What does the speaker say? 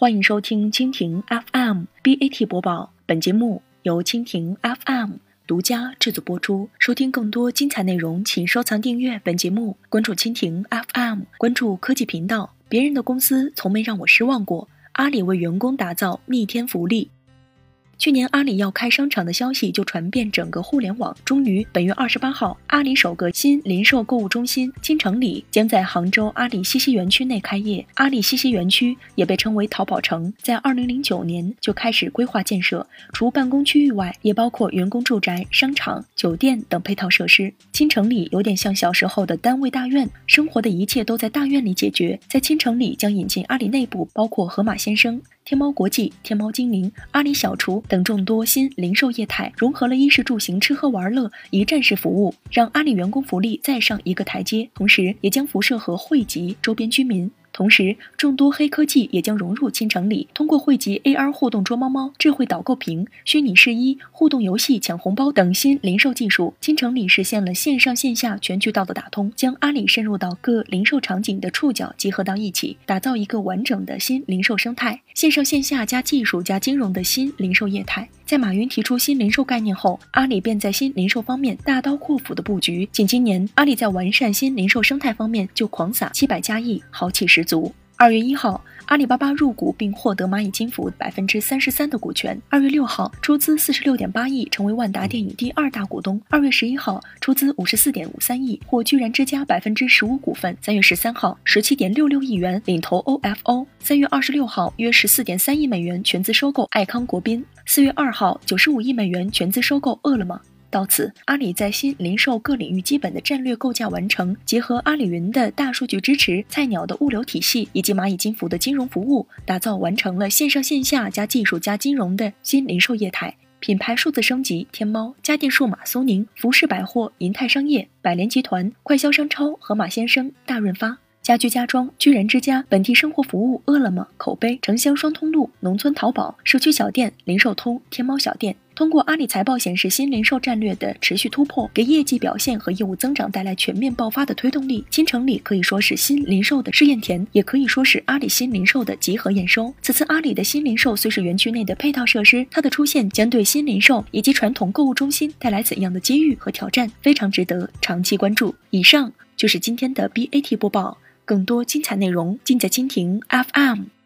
欢迎收听蜻蜓 FM BAT 播报，本节目由蜻蜓 FM 独家制作播出。收听更多精彩内容，请收藏订阅本节目，关注蜻蜓 FM，关注科技频道。别人的公司从没让我失望过。阿里为员工打造逆天福利。去年阿里要开商场的消息就传遍整个互联网。终于，本月二十八号，阿里首个新零售购物中心金城里将在杭州阿里西溪园区内开业。阿里西溪园区也被称为淘宝城，在二零零九年就开始规划建设，除办公区域外，也包括员工住宅、商场、酒店等配套设施。金城里有点像小时候的单位大院，生活的一切都在大院里解决。在金城里将引进阿里内部，包括盒马鲜生。天猫国际、天猫精灵、阿里小厨等众多新零售业态，融合了衣食住行、吃喝玩乐一站式服务，让阿里员工福利再上一个台阶。同时，也将辐射和惠及周边居民。同时，众多黑科技也将融入金城里，通过汇集 AR 互动捉猫猫、智慧导购屏、虚拟试衣、互动游戏抢红包等新零售技术，金城里实现了线上线下全渠道的打通，将阿里深入到各零售场景的触角集合到一起，打造一个完整的新零售生态，线上线下加技术加金融的新零售业态。在马云提出新零售概念后，阿里便在新零售方面大刀阔斧的布局。仅今年，阿里在完善新零售生态方面就狂撒七百加亿，豪气十足。二月一号，阿里巴巴入股并获得蚂蚁金服百分之三十三的股权。二月六号，出资四十六点八亿，成为万达电影第二大股东。二月十一号，出资五十四点五三亿，获居然之家百分之十五股份。三月十三号，十七点六六亿元领投 OFO。三月二十六号，约十四点三亿美元全资收购爱康国宾。四月二号，九十五亿美元全资收购饿了么。到此，阿里在新零售各领域基本的战略构架完成，结合阿里云的大数据支持、菜鸟的物流体系以及蚂蚁金服的金融服务，打造完成了线上线下加技术加金融的新零售业态。品牌数字升级，天猫、家电数码、苏宁、服饰百货、银泰商业、百联集团、快销商超、盒马鲜生、大润发。家居家装，居然之家，本地生活服务，饿了么，口碑，城乡双通路，农村淘宝，社区小店，零售通，天猫小店。通过阿里财报显示，新零售战略的持续突破，给业绩表现和业务增长带来全面爆发的推动力。金城里可以说是新零售的试验田，也可以说是阿里新零售的集合验收。此次阿里的新零售虽是园区内的配套设施，它的出现将对新零售以及传统购物中心带来怎样的机遇和挑战，非常值得长期关注。以上就是今天的 BAT 播报。更多精彩内容尽在蜻蜓 FM。